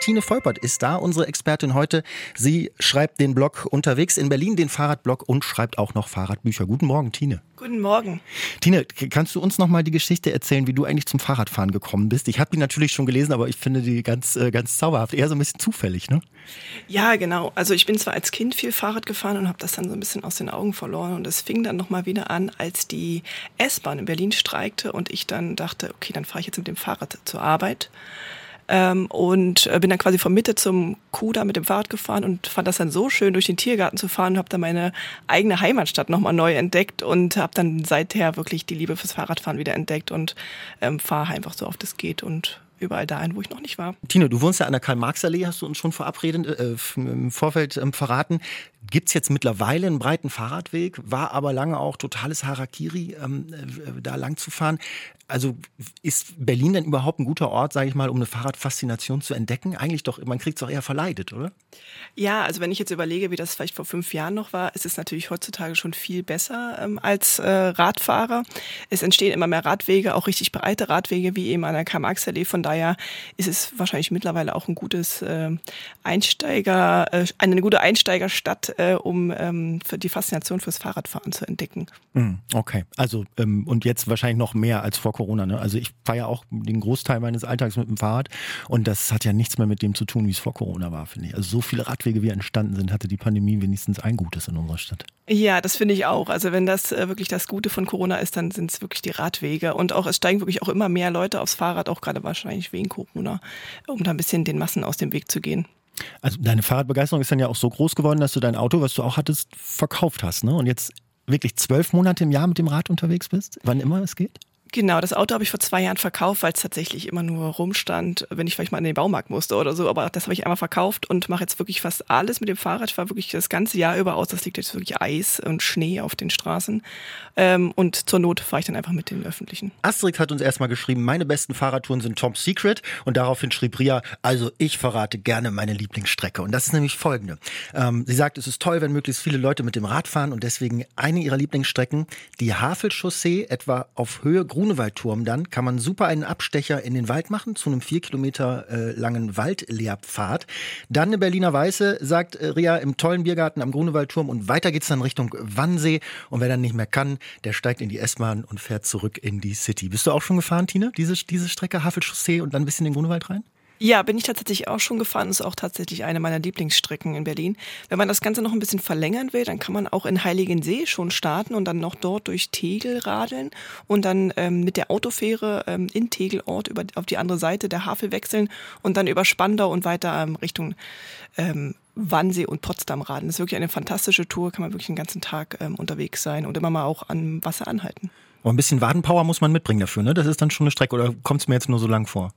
Tine Volpert ist da, unsere Expertin heute. Sie schreibt den Blog unterwegs in Berlin, den Fahrradblog und schreibt auch noch Fahrradbücher. Guten Morgen, Tine. Guten Morgen. Tine, kannst du uns noch mal die Geschichte erzählen, wie du eigentlich zum Fahrradfahren gekommen bist? Ich habe die natürlich schon gelesen, aber ich finde die ganz, äh, ganz zauberhaft. Eher so ein bisschen zufällig, ne? Ja, genau. Also ich bin zwar als Kind viel Fahrrad gefahren und habe das dann so ein bisschen aus den Augen verloren. Und es fing dann noch mal wieder an, als die S-Bahn in Berlin streikte und ich dann dachte, okay, dann fahre ich jetzt mit dem Fahrrad zur Arbeit. Ähm, und äh, bin dann quasi von Mitte zum Kuda mit dem Fahrrad gefahren und fand das dann so schön, durch den Tiergarten zu fahren und habe dann meine eigene Heimatstadt nochmal neu entdeckt und habe dann seither wirklich die Liebe fürs Fahrradfahren wieder entdeckt und ähm, fahre einfach so oft es geht und überall dahin, wo ich noch nicht war. Tino, du wohnst ja an der Karl-Marx-Allee, hast du uns schon verabredet, äh, im Vorfeld ähm, verraten. Gibt es jetzt mittlerweile einen breiten Fahrradweg, war aber lange auch totales Harakiri, ähm, äh, da lang zu fahren. Also ist Berlin denn überhaupt ein guter Ort, sage ich mal, um eine Fahrradfaszination zu entdecken? Eigentlich doch, man kriegt es doch eher verleidet, oder? Ja, also wenn ich jetzt überlege, wie das vielleicht vor fünf Jahren noch war, ist es natürlich heutzutage schon viel besser ähm, als äh, Radfahrer. Es entstehen immer mehr Radwege, auch richtig breite Radwege, wie eben an der Karl-Marx-Allee. Von daher ist es wahrscheinlich mittlerweile auch ein gutes äh, Einsteiger, äh, eine gute Einsteigerstadt, äh, um ähm, die Faszination fürs Fahrradfahren zu entdecken. Hm, okay, also ähm, und jetzt wahrscheinlich noch mehr als vor Corona. Ne? Also ich fahre ja auch den Großteil meines Alltags mit dem Fahrrad und das hat ja nichts mehr mit dem zu tun, wie es vor Corona war, finde ich. Also so viele Radwege, wie entstanden sind, hatte die Pandemie wenigstens ein Gutes in unserer Stadt. Ja, das finde ich auch. Also wenn das äh, wirklich das Gute von Corona ist, dann sind es wirklich die Radwege. Und auch es steigen wirklich auch immer mehr Leute aufs Fahrrad, auch gerade wahrscheinlich wegen Corona, um da ein bisschen den Massen aus dem Weg zu gehen. Also deine Fahrradbegeisterung ist dann ja auch so groß geworden, dass du dein Auto, was du auch hattest, verkauft hast, ne? Und jetzt wirklich zwölf Monate im Jahr mit dem Rad unterwegs bist, wann immer es geht? Genau, das Auto habe ich vor zwei Jahren verkauft, weil es tatsächlich immer nur rumstand, wenn ich vielleicht mal in den Baumarkt musste oder so. Aber das habe ich einmal verkauft und mache jetzt wirklich fast alles mit dem Fahrrad. Ich fahre wirklich das ganze Jahr über aus. Das liegt jetzt wirklich Eis und Schnee auf den Straßen. Ähm, und zur Not fahre ich dann einfach mit den öffentlichen. Asterix hat uns erstmal geschrieben, meine besten Fahrradtouren sind Tom Secret. Und daraufhin schrieb Ria, also ich verrate gerne meine Lieblingsstrecke. Und das ist nämlich folgende. Ähm, sie sagt, es ist toll, wenn möglichst viele Leute mit dem Rad fahren und deswegen eine ihrer Lieblingsstrecken, die Havelchaussee, etwa auf Höhe Grunewaldturm dann, kann man super einen Abstecher in den Wald machen, zu einem vier Kilometer äh, langen Waldlehrpfad. Dann eine Berliner Weiße, sagt äh, Ria, im tollen Biergarten am Grunewaldturm und weiter geht's dann Richtung Wannsee. Und wer dann nicht mehr kann, der steigt in die S-Bahn und fährt zurück in die City. Bist du auch schon gefahren, Tine, diese, diese Strecke, Havelchaussee und dann ein bisschen in den Grunewald rein? Ja, bin ich tatsächlich auch schon gefahren. Ist auch tatsächlich eine meiner Lieblingsstrecken in Berlin. Wenn man das Ganze noch ein bisschen verlängern will, dann kann man auch in Heiligensee schon starten und dann noch dort durch Tegel radeln und dann ähm, mit der Autofähre ähm, in Tegelort über, auf die andere Seite der Havel wechseln und dann über Spandau und weiter ähm, Richtung ähm, Wannsee und Potsdam radeln. Das ist wirklich eine fantastische Tour, kann man wirklich den ganzen Tag ähm, unterwegs sein und immer mal auch am Wasser anhalten. Aber ein bisschen Wadenpower muss man mitbringen dafür, ne? Das ist dann schon eine Strecke oder kommt es mir jetzt nur so lang vor?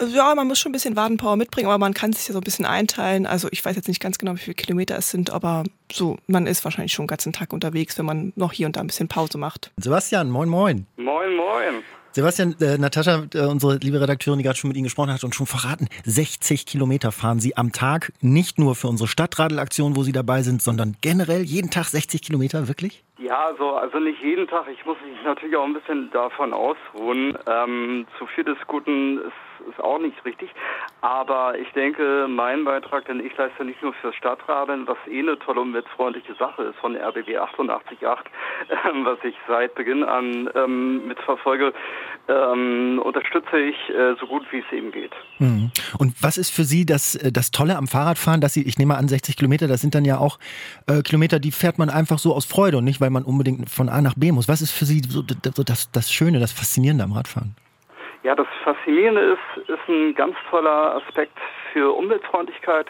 Ja, man muss schon ein bisschen Wadenpower mitbringen, aber man kann sich ja so ein bisschen einteilen. Also ich weiß jetzt nicht ganz genau, wie viele Kilometer es sind, aber so, man ist wahrscheinlich schon den ganzen Tag unterwegs, wenn man noch hier und da ein bisschen Pause macht. Sebastian, moin moin. Moin moin. Sebastian, äh, Natascha, äh, unsere liebe Redakteurin, die gerade schon mit Ihnen gesprochen hat und schon verraten, 60 Kilometer fahren Sie am Tag, nicht nur für unsere Stadtradelaktion, wo Sie dabei sind, sondern generell jeden Tag 60 Kilometer, wirklich? Ja, also, also nicht jeden Tag. Ich muss mich natürlich auch ein bisschen davon ausruhen. Ähm, zu viel des Guten ist ist auch nicht richtig. Aber ich denke, mein Beitrag, denn ich leiste nicht nur fürs Stadtradeln, was eh eine tolle umweltfreundliche Sache ist von RBB 888, ähm, was ich seit Beginn an ähm, mitverfolge, ähm, unterstütze ich äh, so gut wie es eben geht. Mhm. Und was ist für Sie das, äh, das Tolle am Fahrradfahren, dass Sie, ich nehme an, 60 Kilometer, das sind dann ja auch äh, Kilometer, die fährt man einfach so aus Freude und nicht, weil man unbedingt von A nach B muss. Was ist für Sie so das, das Schöne, das Faszinierende am Radfahren? Ja, das Faszinierende ist, ist ein ganz toller Aspekt für Umweltfreundlichkeit.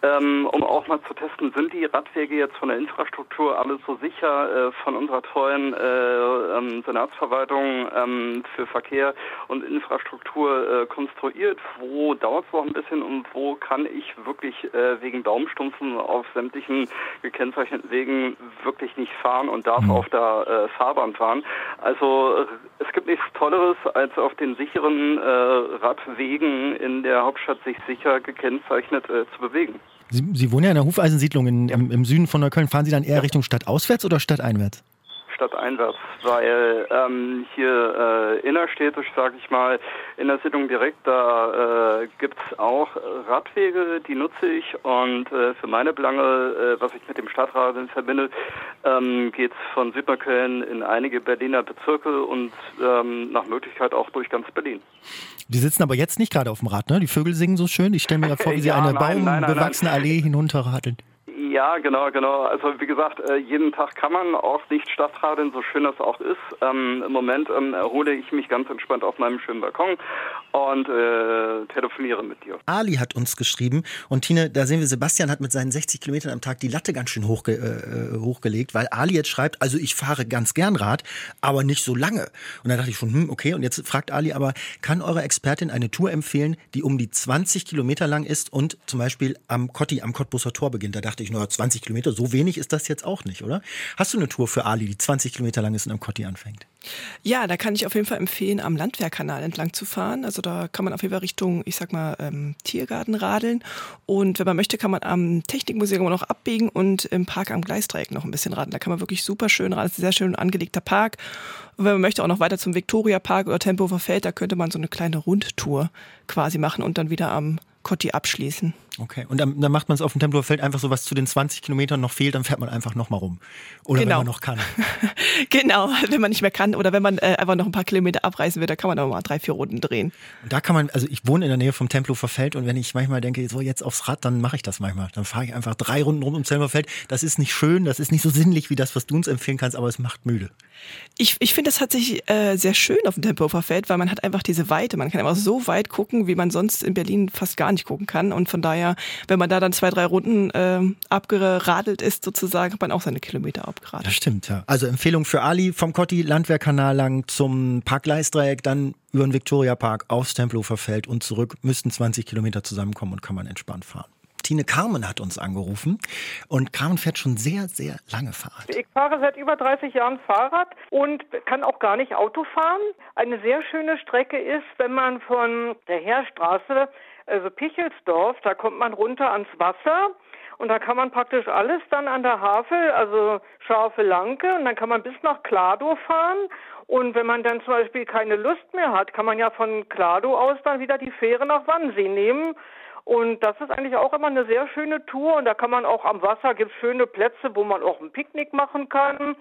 Ähm, um auch mal zu testen, sind die Radwege jetzt von der Infrastruktur alle so sicher äh, von unserer tollen äh, ähm, Senatsverwaltung ähm, für Verkehr und Infrastruktur äh, konstruiert? Wo dauert es noch ein bisschen und wo kann ich wirklich äh, wegen Baumstumpfen auf sämtlichen gekennzeichneten Wegen wirklich nicht fahren und darf mhm. auf der äh, Fahrbahn fahren? Also es gibt nichts Tolleres, als auf den sicheren äh, Radwegen in der Hauptstadt sich sicher gekennzeichnet zu bewegen. Sie, Sie wohnen ja in der Hufeisensiedlung in, im, im, Süden von Neukölln. Fahren Sie dann eher. Richtung stadtauswärts oder stadteinwärts? Stadteinwärts, weil ähm, hier äh, innerstädtisch, sage ich mal, in der Siedlung direkt, da äh, gibt es auch Radwege, die nutze ich und äh, für meine Belange, äh, was ich mit dem Stadtrat verbinde, ähm, geht es von Südneukölln in einige Berliner Bezirke und ähm, nach Möglichkeit auch durch ganz Berlin. Die sitzen aber jetzt nicht gerade auf dem Rad, ne? Die Vögel singen so schön. Ich stelle mir vor, wie sie ja, eine baumbewachsene Allee hinunterradeln. Ja, genau, genau. Also wie gesagt, äh, jeden Tag kann man auch nicht Stadtradeln, so schön das auch ist. Ähm, Im Moment ähm, erhole ich mich ganz entspannt auf meinem schönen Balkon und äh, telefoniere mit dir. Ali hat uns geschrieben und Tine, da sehen wir, Sebastian hat mit seinen 60 Kilometern am Tag die Latte ganz schön hochge äh, hochgelegt, weil Ali jetzt schreibt, also ich fahre ganz gern Rad, aber nicht so lange. Und da dachte ich schon, hm, okay. Und jetzt fragt Ali aber, kann eure Expertin eine Tour empfehlen, die um die 20 Kilometer lang ist und zum Beispiel am Kotti, am Cottbusser Tor beginnt? Da dachte ich nur, 20 Kilometer, so wenig ist das jetzt auch nicht, oder? Hast du eine Tour für Ali, die 20 Kilometer lang ist und am Kotti anfängt? Ja, da kann ich auf jeden Fall empfehlen, am Landwehrkanal entlang zu fahren. Also da kann man auf jeden Fall Richtung, ich sag mal, ähm, Tiergarten radeln. Und wenn man möchte, kann man am Technikmuseum noch abbiegen und im Park am Gleisdreieck noch ein bisschen radeln. Da kann man wirklich super schön radeln. Das ist ein sehr schön angelegter Park. Und wenn man möchte, auch noch weiter zum Viktoria Park oder Tempelhofer Feld, da könnte man so eine kleine Rundtour quasi machen und dann wieder am Kotti abschließen. Okay, und dann, dann macht man es auf dem Tempelhofer Feld einfach so, was zu den 20 Kilometern noch fehlt, dann fährt man einfach nochmal rum. Oder genau. wenn man noch kann. genau, wenn man nicht mehr kann oder wenn man äh, einfach noch ein paar Kilometer abreisen will, da kann man auch mal drei, vier Runden drehen. Und da kann man, also ich wohne in der Nähe vom Tempelhofer Feld und wenn ich manchmal denke, so jetzt aufs Rad, dann mache ich das manchmal. Dann fahre ich einfach drei Runden rum ums Tempelhofer Feld. Das ist nicht schön, das ist nicht so sinnlich wie das, was du uns empfehlen kannst, aber es macht müde. Ich, ich finde das tatsächlich äh, sehr schön auf dem Tempelhofer Feld, weil man hat einfach diese Weite. Man kann einfach so weit gucken, wie man sonst in Berlin fast gar nicht gucken kann. Und von daher, wenn man da dann zwei, drei Runden äh, abgeradelt ist, sozusagen, hat man auch seine Kilometer abgeradelt. Das stimmt, ja. Also Empfehlung für Ali vom Kotti Landwehrkanal lang zum Park Leistdreieck, dann über den Viktoria Park aufs Tempelhofer Feld und zurück. Müssten 20 Kilometer zusammenkommen und kann man entspannt fahren. Tine Carmen hat uns angerufen und Carmen fährt schon sehr, sehr lange Fahrrad. Ich fahre seit über 30 Jahren Fahrrad und kann auch gar nicht Auto fahren. Eine sehr schöne Strecke ist, wenn man von der Heerstraße, also Pichelsdorf, da kommt man runter ans Wasser. Und da kann man praktisch alles dann an der Havel, also scharfe Lanke, und dann kann man bis nach Klado fahren. Und wenn man dann zum Beispiel keine Lust mehr hat, kann man ja von Klado aus dann wieder die Fähre nach Wannsee nehmen. Und das ist eigentlich auch immer eine sehr schöne Tour. Und da kann man auch am Wasser, gibt es schöne Plätze, wo man auch ein Picknick machen kann.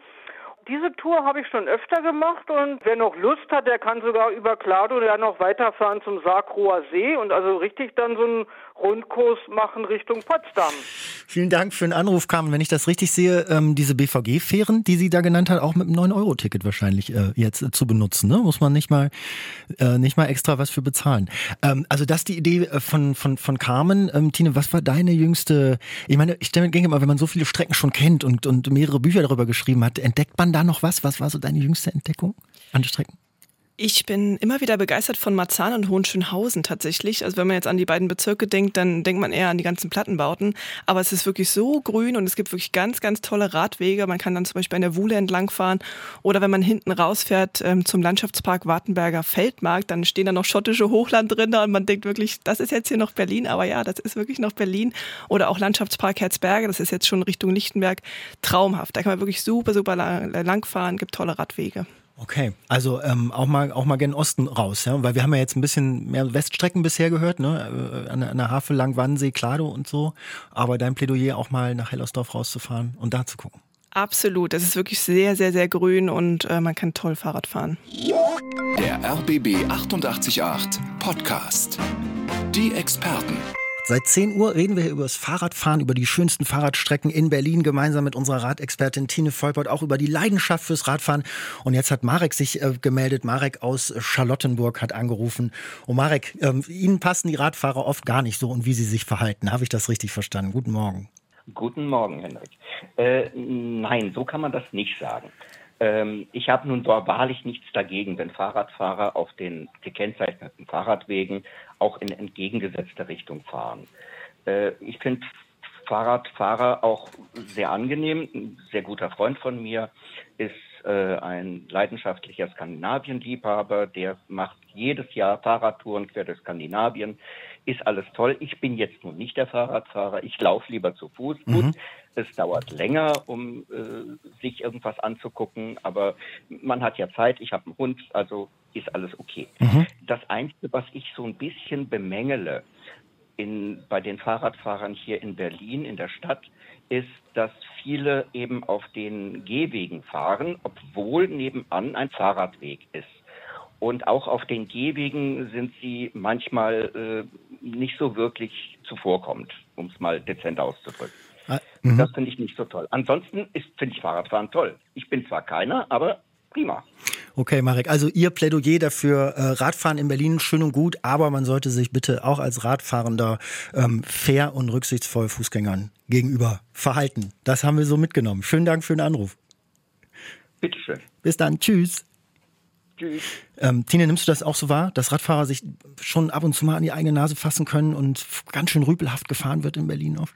Diese Tour habe ich schon öfter gemacht und wer noch Lust hat, der kann sogar über Klado dann noch weiterfahren zum Sarkroer See und also richtig dann so einen Rundkurs machen Richtung Potsdam. Vielen Dank für den Anruf, Carmen. Wenn ich das richtig sehe, ähm, diese BVG-Fähren, die sie da genannt hat, auch mit einem 9-Euro-Ticket wahrscheinlich äh, jetzt äh, zu benutzen. Ne? Muss man nicht mal, äh, nicht mal extra was für bezahlen. Ähm, also das ist die Idee äh, von, von, von Carmen. Ähm, Tine, was war deine jüngste, ich meine, ich denke immer, wenn man so viele Strecken schon kennt und, und mehrere Bücher darüber geschrieben hat, entdeckt man da noch was? Was war so deine jüngste Entdeckung an Strecken? Ich bin immer wieder begeistert von Marzahn und Hohenschönhausen tatsächlich. Also wenn man jetzt an die beiden Bezirke denkt, dann denkt man eher an die ganzen Plattenbauten. Aber es ist wirklich so grün und es gibt wirklich ganz, ganz tolle Radwege. Man kann dann zum Beispiel an der Wuhle entlangfahren oder wenn man hinten rausfährt ähm, zum Landschaftspark Wartenberger Feldmark, dann stehen da noch schottische Hochlandrinder und man denkt wirklich, das ist jetzt hier noch Berlin. Aber ja, das ist wirklich noch Berlin. Oder auch Landschaftspark Herzberge, das ist jetzt schon Richtung Lichtenberg. Traumhaft. Da kann man wirklich super, super lang, langfahren, gibt tolle Radwege. Okay, also ähm, auch mal auch mal gen Osten raus, ja, weil wir haben ja jetzt ein bisschen mehr Weststrecken bisher gehört, ne, äh, an, an der Havel lang Wannsee, Klado und so, aber dein Plädoyer auch mal nach Hellersdorf rauszufahren und da zu gucken. Absolut, es ist wirklich sehr sehr sehr grün und äh, man kann toll Fahrrad fahren. Der RBB 888 Podcast. Die Experten. Seit 10 Uhr reden wir hier über das Fahrradfahren, über die schönsten Fahrradstrecken in Berlin, gemeinsam mit unserer Radexpertin Tine Volpert, auch über die Leidenschaft fürs Radfahren. Und jetzt hat Marek sich äh, gemeldet. Marek aus Charlottenburg hat angerufen. Und Marek, äh, Ihnen passen die Radfahrer oft gar nicht so und wie sie sich verhalten. Habe ich das richtig verstanden? Guten Morgen. Guten Morgen, Henrik. Äh, nein, so kann man das nicht sagen. Ähm, ich habe nun wahrlich nichts dagegen, wenn Fahrradfahrer auf den gekennzeichneten Fahrradwegen auch in entgegengesetzter Richtung fahren. Äh, ich finde Fahrradfahrer auch sehr angenehm. Ein sehr guter Freund von mir ist äh, ein leidenschaftlicher Skandinavien-Liebhaber, der macht jedes Jahr Fahrradtouren quer durch Skandinavien. Ist alles toll. Ich bin jetzt nun nicht der Fahrradfahrer. Ich laufe lieber zu Fuß. Mhm. Gut, es dauert länger, um äh, sich irgendwas anzugucken, aber man hat ja Zeit. Ich habe einen Hund, also ist alles okay. Mhm. Das Einzige, was ich so ein bisschen bemängele in, bei den Fahrradfahrern hier in Berlin, in der Stadt, ist, dass viele eben auf den Gehwegen fahren, obwohl nebenan ein Fahrradweg ist. Und auch auf den Gehwegen sind sie manchmal äh, nicht so wirklich zuvorkommend, um es mal dezent auszudrücken. Ah, mhm. das finde ich nicht so toll. Ansonsten finde ich Fahrradfahren toll. Ich bin zwar keiner, aber prima. Okay, Marek, also Ihr Plädoyer dafür, äh, Radfahren in Berlin schön und gut, aber man sollte sich bitte auch als Radfahrender ähm, fair und rücksichtsvoll Fußgängern gegenüber verhalten. Das haben wir so mitgenommen. Schönen Dank für den Anruf. Bitteschön. Bis dann. Tschüss. Tschüss. Ähm, Tine, nimmst du das auch so wahr, dass Radfahrer sich schon ab und zu mal an die eigene Nase fassen können und ganz schön rüpelhaft gefahren wird in Berlin oft?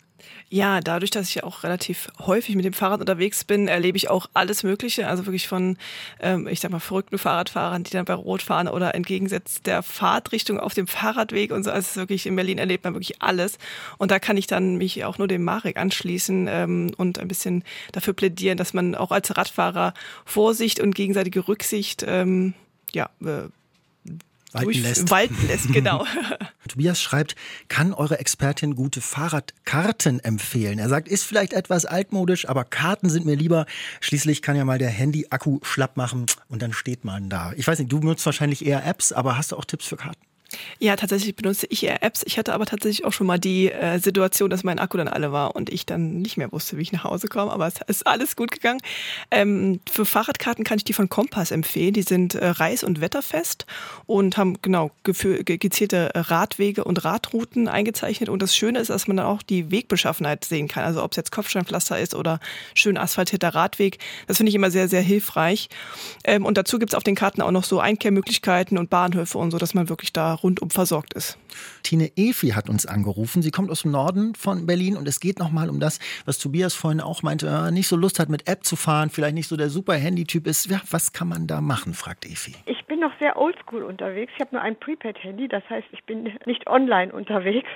Ja, dadurch, dass ich auch relativ häufig mit dem Fahrrad unterwegs bin, erlebe ich auch alles Mögliche. Also wirklich von, ähm, ich sag mal, verrückten Fahrradfahrern, die dann bei Rot fahren oder entgegensetzt der Fahrtrichtung auf dem Fahrradweg und so. Also wirklich in Berlin erlebt man wirklich alles. Und da kann ich dann mich auch nur dem Marek anschließen ähm, und ein bisschen dafür plädieren, dass man auch als Radfahrer Vorsicht und gegenseitige Rücksicht ähm, ja, äh, walten lässt. Walten lässt, genau. Tobias schreibt, kann eure Expertin gute Fahrradkarten empfehlen? Er sagt, ist vielleicht etwas altmodisch, aber Karten sind mir lieber. Schließlich kann ja mal der Handy-Akku schlapp machen und dann steht man da. Ich weiß nicht, du nutzt wahrscheinlich eher Apps, aber hast du auch Tipps für Karten? Ja, tatsächlich benutze ich eher Apps. Ich hatte aber tatsächlich auch schon mal die äh, Situation, dass mein Akku dann alle war und ich dann nicht mehr wusste, wie ich nach Hause komme. Aber es ist alles gut gegangen. Ähm, für Fahrradkarten kann ich die von Kompass empfehlen. Die sind äh, reiß- und wetterfest und haben genau gezielte Radwege und Radrouten eingezeichnet. Und das Schöne ist, dass man dann auch die Wegbeschaffenheit sehen kann. Also ob es jetzt Kopfsteinpflaster ist oder schön asphaltierter Radweg. Das finde ich immer sehr, sehr hilfreich. Ähm, und dazu gibt es auf den Karten auch noch so Einkehrmöglichkeiten und Bahnhöfe und so, dass man wirklich da rundum versorgt ist. Tine Efi hat uns angerufen. Sie kommt aus dem Norden von Berlin und es geht nochmal um das, was Tobias vorhin auch meinte, äh, nicht so Lust hat mit App zu fahren, vielleicht nicht so der super Handy-Typ ist. Ja, was kann man da machen, fragt Efi. Ich bin noch sehr oldschool unterwegs. Ich habe nur ein Prepaid-Handy, das heißt, ich bin nicht online unterwegs.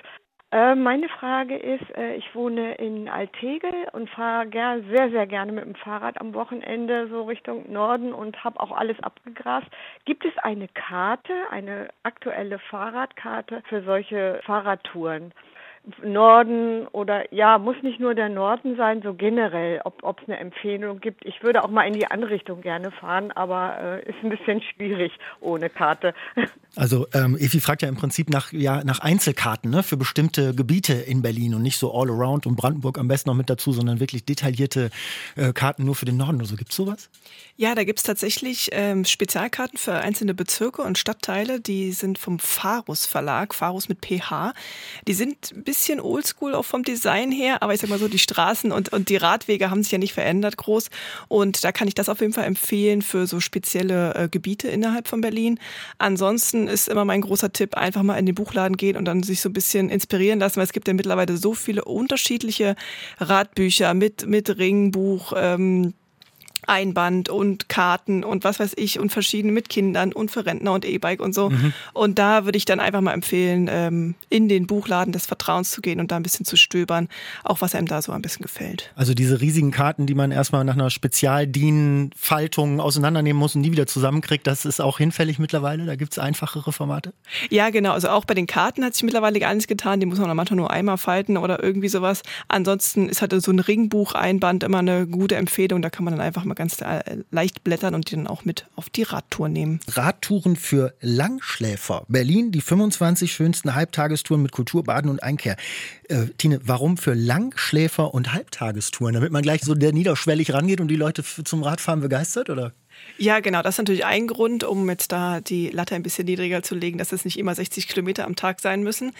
Äh, meine Frage ist, äh, ich wohne in Altegel und fahre sehr, sehr gerne mit dem Fahrrad am Wochenende so Richtung Norden und habe auch alles abgegrast. Gibt es eine Karte, eine aktuelle Fahrradkarte für solche Fahrradtouren? Norden oder ja, muss nicht nur der Norden sein, so generell, ob es eine Empfehlung gibt. Ich würde auch mal in die andere Richtung gerne fahren, aber äh, ist ein bisschen schwierig ohne Karte. Also ähm, Evi fragt ja im Prinzip nach, ja, nach Einzelkarten ne, für bestimmte Gebiete in Berlin und nicht so all around und Brandenburg am besten noch mit dazu, sondern wirklich detaillierte äh, Karten nur für den Norden oder so. Gibt es sowas? Ja, da gibt es tatsächlich ähm, Spezialkarten für einzelne Bezirke und Stadtteile. Die sind vom Farus Verlag, Farus mit PH. Die sind ein bisschen oldschool auch vom Design her, aber ich sag mal so, die Straßen und, und die Radwege haben sich ja nicht verändert groß. Und da kann ich das auf jeden Fall empfehlen für so spezielle äh, Gebiete innerhalb von Berlin. Ansonsten ist immer mein großer Tipp, einfach mal in den Buchladen gehen und dann sich so ein bisschen inspirieren lassen, weil es gibt ja mittlerweile so viele unterschiedliche Radbücher mit, mit Ringbuch, ähm, Einband und Karten und was weiß ich und verschiedene mit Kindern und für Rentner und E-Bike und so. Mhm. Und da würde ich dann einfach mal empfehlen, ähm, in den Buchladen des Vertrauens zu gehen und da ein bisschen zu stöbern, auch was einem da so ein bisschen gefällt. Also diese riesigen Karten, die man erstmal nach einer Spezialdienenfaltung auseinandernehmen muss und nie wieder zusammenkriegt, das ist auch hinfällig mittlerweile. Da gibt es einfachere Formate. Ja, genau. Also auch bei den Karten hat sich mittlerweile gar nichts getan. Die muss man manchmal nur einmal falten oder irgendwie sowas. Ansonsten ist halt so ein Ringbuch-Einband immer eine gute Empfehlung. Da kann man dann einfach mal ganz äh, leicht blättern und die dann auch mit auf die Radtour nehmen. Radtouren für Langschläfer. Berlin, die 25 schönsten Halbtagestouren mit Kultur, Baden und Einkehr. Äh, Tine, warum für Langschläfer und Halbtagestouren? Damit man gleich so der niederschwellig rangeht und die Leute zum Radfahren begeistert, oder? Ja, genau. Das ist natürlich ein Grund, um jetzt da die Latte ein bisschen niedriger zu legen, dass es nicht immer 60 Kilometer am Tag sein müssen.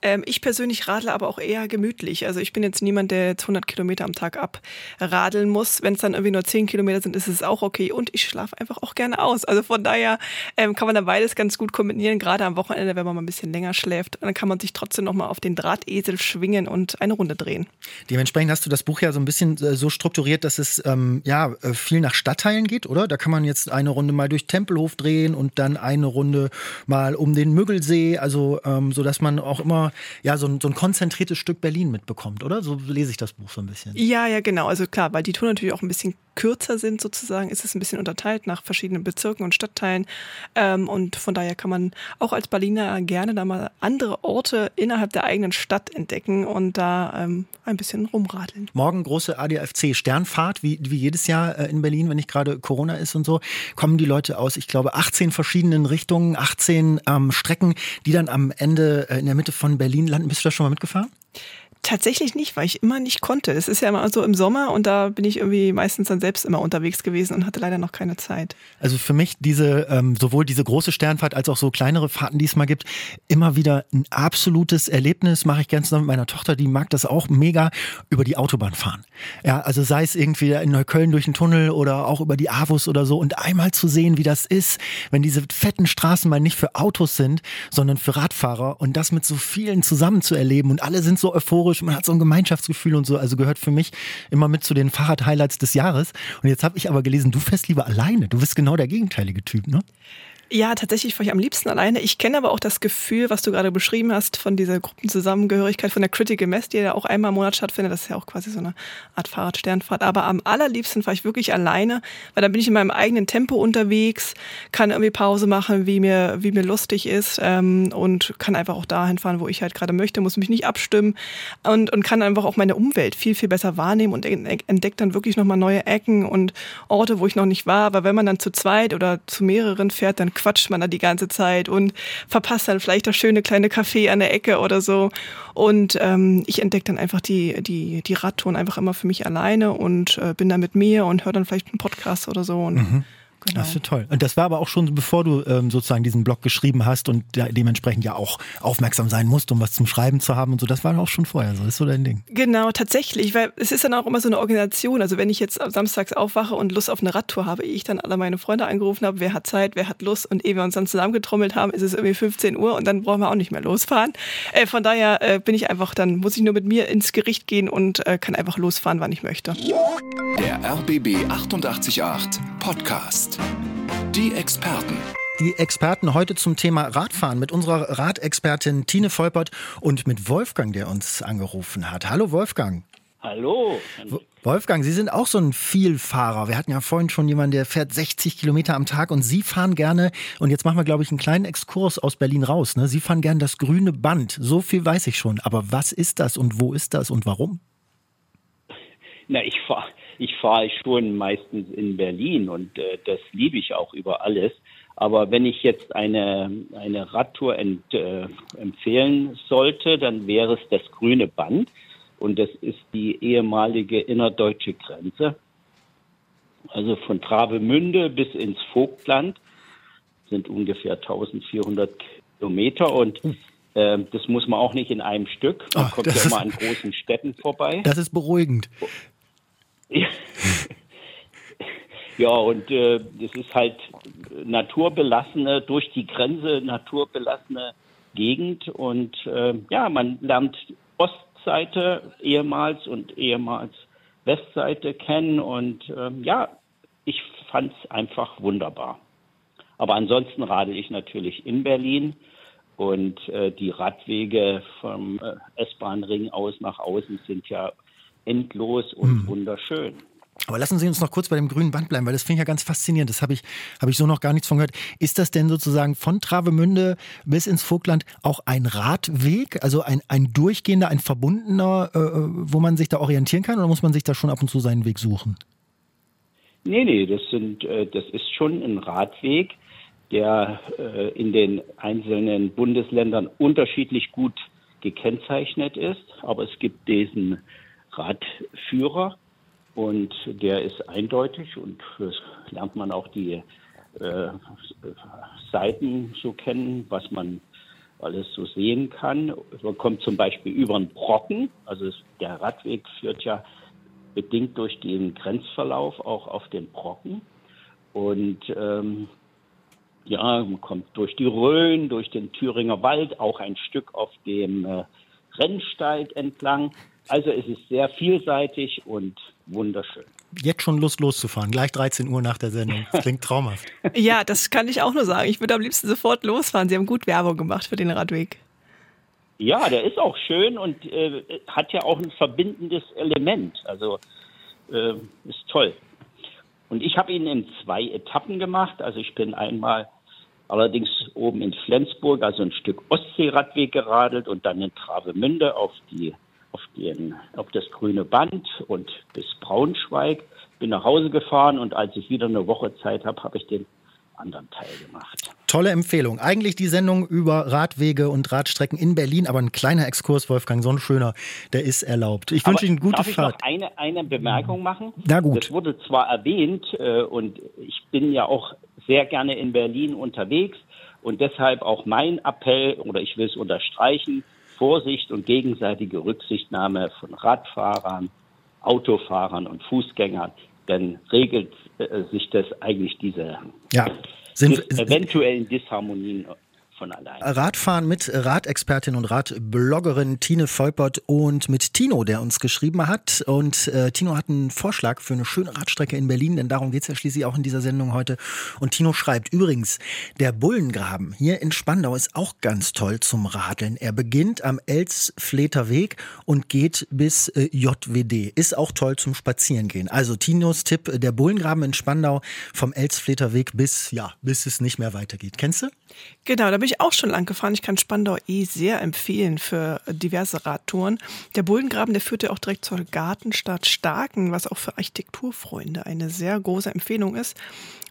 Ähm, ich persönlich radle aber auch eher gemütlich. Also ich bin jetzt niemand, der jetzt 100 Kilometer am Tag abradeln muss. Wenn es dann irgendwie nur 10 Kilometer sind, ist es auch okay. Und ich schlafe einfach auch gerne aus. Also von daher ähm, kann man da beides ganz gut kombinieren. Gerade am Wochenende, wenn man mal ein bisschen länger schläft, dann kann man sich trotzdem noch mal auf den Drahtesel schwingen und eine Runde drehen. Dementsprechend hast du das Buch ja so ein bisschen äh, so strukturiert, dass es ähm, ja äh, viel nach Stadtteilen geht, oder? Da kann man jetzt eine Runde mal durch Tempelhof drehen und dann eine Runde mal um den Müggelsee, also ähm, so dass man auch immer ja so ein, so ein konzentriertes Stück Berlin mitbekommt, oder? So lese ich das Buch so ein bisschen. Ja, ja, genau. Also klar, weil die Touren natürlich auch ein bisschen kürzer sind sozusagen, ist es ein bisschen unterteilt nach verschiedenen Bezirken und Stadtteilen. Ähm, und von daher kann man auch als Berliner gerne da mal andere Orte innerhalb der eigenen Stadt entdecken und da ähm, ein bisschen rumradeln. Morgen große ADFC Sternfahrt, wie, wie jedes Jahr äh, in Berlin, wenn nicht gerade Corona ist und so, kommen die Leute aus, ich glaube, 18 verschiedenen Richtungen, 18 ähm, Strecken, die dann am Ende äh, in der Mitte von Berlin landen. Bist du da schon mal mitgefahren? Tatsächlich nicht, weil ich immer nicht konnte. Es ist ja immer so im Sommer und da bin ich irgendwie meistens dann selbst immer unterwegs gewesen und hatte leider noch keine Zeit. Also für mich diese ähm, sowohl diese große Sternfahrt als auch so kleinere Fahrten, die es mal gibt, immer wieder ein absolutes Erlebnis. Mache ich zusammen mit meiner Tochter, die mag das auch mega über die Autobahn fahren. Ja, also sei es irgendwie in Neukölln durch den Tunnel oder auch über die Avus oder so und einmal zu sehen, wie das ist, wenn diese fetten Straßen mal nicht für Autos sind, sondern für Radfahrer und das mit so vielen zusammen zu erleben und alle sind so euphorisch euphorisch, man hat so ein Gemeinschaftsgefühl und so. Also gehört für mich immer mit zu den Fahrrad-Highlights des Jahres. Und jetzt habe ich aber gelesen, du fährst lieber alleine. Du bist genau der gegenteilige Typ, ne? Ja, tatsächlich fahre ich am liebsten alleine. Ich kenne aber auch das Gefühl, was du gerade beschrieben hast, von dieser Gruppenzusammengehörigkeit, von der Critical Mess, die ja auch einmal im Monat stattfindet. Das ist ja auch quasi so eine Art Fahrradsternfahrt. Aber am allerliebsten fahre ich wirklich alleine, weil dann bin ich in meinem eigenen Tempo unterwegs, kann irgendwie Pause machen, wie mir, wie mir lustig ist ähm, und kann einfach auch dahin fahren, wo ich halt gerade möchte, muss mich nicht abstimmen und, und kann einfach auch meine Umwelt viel, viel besser wahrnehmen und entdeckt dann wirklich nochmal neue Ecken und Orte, wo ich noch nicht war. Aber wenn man dann zu zweit oder zu mehreren fährt, dann quatscht man da die ganze Zeit und verpasst dann vielleicht das schöne kleine Café an der Ecke oder so. Und ähm, ich entdecke dann einfach die, die, die Radtouren einfach immer für mich alleine und äh, bin da mit mir und höre dann vielleicht einen Podcast oder so. Und mhm. Genau. Das ist toll. Und das war aber auch schon, bevor du ähm, sozusagen diesen Blog geschrieben hast und dementsprechend ja auch aufmerksam sein musst, um was zum Schreiben zu haben und so. Das war auch schon vorher so. Das ist so dein Ding. Genau, tatsächlich. Weil es ist dann auch immer so eine Organisation. Also wenn ich jetzt samstags aufwache und Lust auf eine Radtour habe, ich dann alle meine Freunde angerufen habe, wer hat Zeit, wer hat Lust und ehe wir uns dann zusammengetrommelt haben, ist es irgendwie 15 Uhr und dann brauchen wir auch nicht mehr losfahren. Äh, von daher äh, bin ich einfach, dann muss ich nur mit mir ins Gericht gehen und äh, kann einfach losfahren, wann ich möchte. Der RBB 888 Podcast. Die Experten. Die Experten heute zum Thema Radfahren mit unserer Radexpertin Tine Volpert und mit Wolfgang, der uns angerufen hat. Hallo Wolfgang. Hallo. Wolfgang, Sie sind auch so ein Vielfahrer. Wir hatten ja vorhin schon jemanden, der fährt 60 Kilometer am Tag und Sie fahren gerne, und jetzt machen wir, glaube ich, einen kleinen Exkurs aus Berlin raus. Ne? Sie fahren gerne das grüne Band. So viel weiß ich schon. Aber was ist das und wo ist das und warum? Na, ich fahre ich fahre schon meistens in Berlin und äh, das liebe ich auch über alles. Aber wenn ich jetzt eine, eine Radtour ent, äh, empfehlen sollte, dann wäre es das grüne Band. Und das ist die ehemalige innerdeutsche Grenze. Also von Travemünde bis ins Vogtland sind ungefähr 1400 Kilometer. Und äh, das muss man auch nicht in einem Stück. Man Ach, kommt ja immer an großen Städten vorbei. Das ist beruhigend. Ja, und äh, es ist halt naturbelassene, durch die Grenze naturbelassene Gegend. Und äh, ja, man lernt Ostseite ehemals und ehemals Westseite kennen. Und äh, ja, ich fand es einfach wunderbar. Aber ansonsten radel ich natürlich in Berlin. Und äh, die Radwege vom äh, S-Bahn-Ring aus nach außen sind ja endlos und hm. wunderschön. Aber lassen Sie uns noch kurz bei dem grünen Band bleiben, weil das finde ich ja ganz faszinierend. Das habe ich, habe ich so noch gar nichts von gehört. Ist das denn sozusagen von Travemünde bis ins Vogtland auch ein Radweg, also ein, ein durchgehender, ein verbundener, äh, wo man sich da orientieren kann oder muss man sich da schon ab und zu seinen Weg suchen? Nee, nee, das, sind, äh, das ist schon ein Radweg, der äh, in den einzelnen Bundesländern unterschiedlich gut gekennzeichnet ist. Aber es gibt diesen Radführer Und der ist eindeutig und das lernt man auch die äh, Seiten so kennen, was man alles so sehen kann. Man kommt zum Beispiel über einen Brocken, also der Radweg führt ja bedingt durch den Grenzverlauf auch auf den Brocken. Und ähm, ja, man kommt durch die Rhön, durch den Thüringer Wald, auch ein Stück auf dem äh, Rennsteig entlang. Also es ist sehr vielseitig und wunderschön. Jetzt schon Lust loszufahren, gleich 13 Uhr nach der Sendung. Das klingt traumhaft. ja, das kann ich auch nur sagen. Ich würde am liebsten sofort losfahren. Sie haben gut Werbung gemacht für den Radweg. Ja, der ist auch schön und äh, hat ja auch ein verbindendes Element. Also äh, ist toll. Und ich habe ihn in zwei Etappen gemacht. Also ich bin einmal allerdings oben in Flensburg, also ein Stück Ostseeradweg geradelt und dann in Travemünde auf die auf, den, auf das grüne Band und bis Braunschweig. Bin nach Hause gefahren und als ich wieder eine Woche Zeit habe, habe ich den anderen Teil gemacht. Tolle Empfehlung. Eigentlich die Sendung über Radwege und Radstrecken in Berlin, aber ein kleiner Exkurs, Wolfgang, so ein schöner, der ist erlaubt. Ich wünsche Ihnen gute darf Fahrt. Ich noch eine, eine Bemerkung machen? Na gut. Das wurde zwar erwähnt äh, und ich bin ja auch sehr gerne in Berlin unterwegs und deshalb auch mein Appell oder ich will es unterstreichen, Vorsicht und gegenseitige Rücksichtnahme von Radfahrern, Autofahrern und Fußgängern, dann regelt äh, sich das eigentlich diese ja. Sind, eventuellen Disharmonien von allein. Radfahren mit Radexpertin und Radbloggerin Tine Volpert und mit Tino, der uns geschrieben hat. Und äh, Tino hat einen Vorschlag für eine schöne Radstrecke in Berlin, denn darum geht es ja schließlich auch in dieser Sendung heute. Und Tino schreibt übrigens, der Bullengraben hier in Spandau ist auch ganz toll zum Radeln. Er beginnt am Elsfleter Weg und geht bis äh, JWD. Ist auch toll zum Spazierengehen. Also Tinos Tipp, der Bullengraben in Spandau vom Elsfleter Weg bis, ja, bis es nicht mehr weitergeht. Kennst du? Genau, da bin ich auch schon lang gefahren. Ich kann Spandau eh sehr empfehlen für diverse Radtouren. Der Bullengraben, der führt ja auch direkt zur Gartenstadt Starken, was auch für Architekturfreunde eine sehr große Empfehlung ist.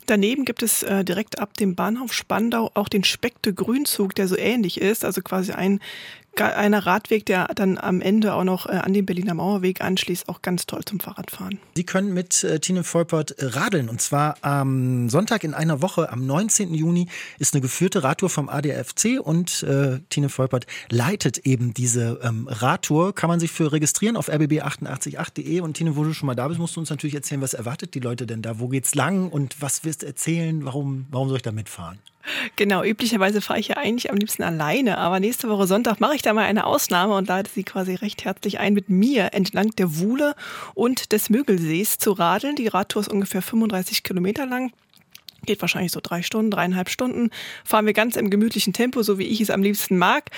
Daneben gibt es äh, direkt ab dem Bahnhof Spandau auch den Spekte Grünzug, der so ähnlich ist, also quasi ein einer Radweg, der dann am Ende auch noch äh, an den Berliner Mauerweg anschließt, auch ganz toll zum Fahrradfahren. Sie können mit äh, Tine Volpert radeln und zwar am Sonntag in einer Woche, am 19. Juni, ist eine geführte Radtour vom ADFC und äh, Tine Volpert leitet eben diese ähm, Radtour. Kann man sich für registrieren auf rbb888.de und Tine, wo du schon mal da bist, musst du uns natürlich erzählen, was erwartet die Leute denn da? Wo geht's lang und was wirst du erzählen? Warum, warum soll ich da mitfahren? Genau, üblicherweise fahre ich ja eigentlich am liebsten alleine, aber nächste Woche Sonntag mache ich da mal eine Ausnahme und lade Sie quasi recht herzlich ein, mit mir entlang der Wuhle und des Mögelsees zu radeln. Die Radtour ist ungefähr 35 Kilometer lang. Geht wahrscheinlich so drei Stunden, dreieinhalb Stunden. Fahren wir ganz im gemütlichen Tempo, so wie ich es am liebsten mag.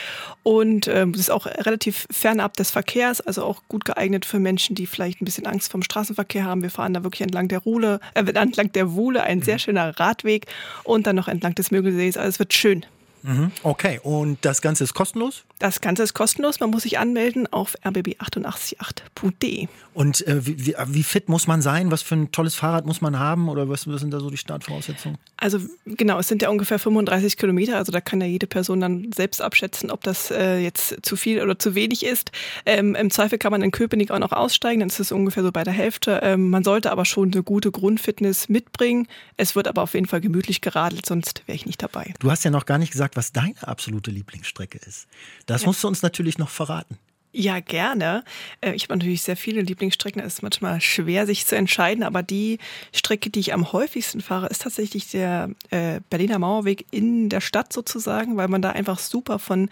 Und ähm, es ist auch relativ fernab des Verkehrs, also auch gut geeignet für Menschen, die vielleicht ein bisschen Angst vom Straßenverkehr haben. Wir fahren da wirklich entlang der Ruhle, äh, entlang der Wuhle, ein sehr mhm. schöner Radweg und dann noch entlang des Mögelsees. Also es wird schön. Mhm. Okay, und das Ganze ist kostenlos? Das Ganze ist kostenlos. Man muss sich anmelden auf rbb888.de. Und äh, wie, wie, fit muss man sein? Was für ein tolles Fahrrad muss man haben? Oder was, was, sind da so die Startvoraussetzungen? Also genau, es sind ja ungefähr 35 Kilometer. Also da kann ja jede Person dann selbst abschätzen, ob das äh, jetzt zu viel oder zu wenig ist. Ähm, Im Zweifel kann man in Köpenick auch noch aussteigen. Dann ist es ungefähr so bei der Hälfte. Ähm, man sollte aber schon eine gute Grundfitness mitbringen. Es wird aber auf jeden Fall gemütlich geradelt, sonst wäre ich nicht dabei. Du hast ja noch gar nicht gesagt, was deine absolute Lieblingsstrecke ist. Das ja. musst du uns natürlich noch verraten. Ja, gerne. Äh, ich habe natürlich sehr viele Lieblingsstrecken. Es ist manchmal schwer, sich zu entscheiden, aber die Strecke, die ich am häufigsten fahre, ist tatsächlich der äh, Berliner Mauerweg in der Stadt sozusagen, weil man da einfach super von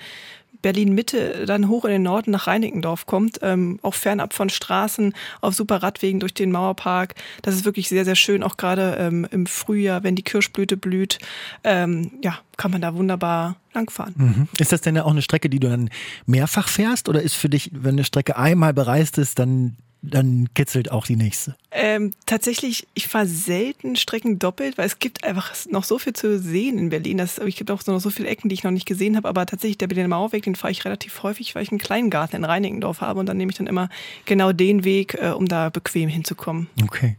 Berlin-Mitte dann hoch in den Norden nach Reinickendorf kommt, ähm, auch fernab von Straßen, auf super Radwegen durch den Mauerpark. Das ist wirklich sehr, sehr schön, auch gerade ähm, im Frühjahr, wenn die Kirschblüte blüht. Ähm, ja, kann man da wunderbar langfahren. Mhm. Ist das denn auch eine Strecke, die du dann mehrfach fährst oder ist für dich, wenn eine Strecke einmal bereist ist, dann dann kitzelt auch die nächste. Ähm, tatsächlich, ich fahre selten Strecken doppelt, weil es gibt einfach noch so viel zu sehen in Berlin. Das, ich gibt auch noch so viele Ecken, die ich noch nicht gesehen habe. Aber tatsächlich, der Berliner Mauerweg, den fahre ich relativ häufig, weil ich einen kleinen Garten in Reinickendorf habe. Und dann nehme ich dann immer genau den Weg, äh, um da bequem hinzukommen. Okay.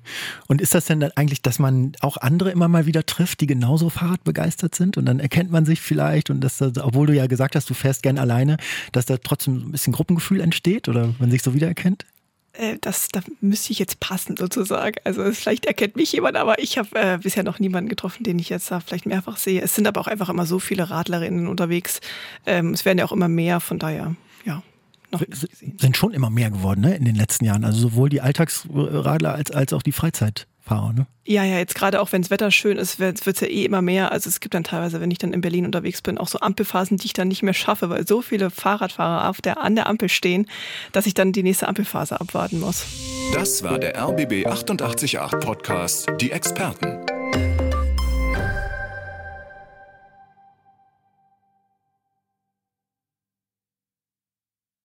Und ist das denn dann eigentlich, dass man auch andere immer mal wieder trifft, die genauso Fahrradbegeistert sind? Und dann erkennt man sich vielleicht und dass, obwohl du ja gesagt hast, du fährst gern alleine, dass da trotzdem ein bisschen Gruppengefühl entsteht oder man sich so wiedererkennt? Äh, das, da müsste ich jetzt passen sozusagen. Also vielleicht erkennt mich jemand, aber ich habe äh, bisher noch niemanden getroffen, den ich jetzt da vielleicht mehrfach sehe. Es sind aber auch einfach immer so viele Radlerinnen unterwegs. Ähm, es werden ja auch immer mehr, von daher, ja. Noch sind schon immer mehr geworden ne, in den letzten Jahren. Also sowohl die Alltagsradler als, als auch die Freizeit. Fahrer, ne? Ja, ja, jetzt gerade auch wenn das Wetter schön ist, wird es ja eh immer mehr. Also es gibt dann teilweise, wenn ich dann in Berlin unterwegs bin, auch so Ampelphasen, die ich dann nicht mehr schaffe, weil so viele Fahrradfahrer auf der, an der Ampel stehen, dass ich dann die nächste Ampelphase abwarten muss. Das war der RBB 888 Podcast, die Experten.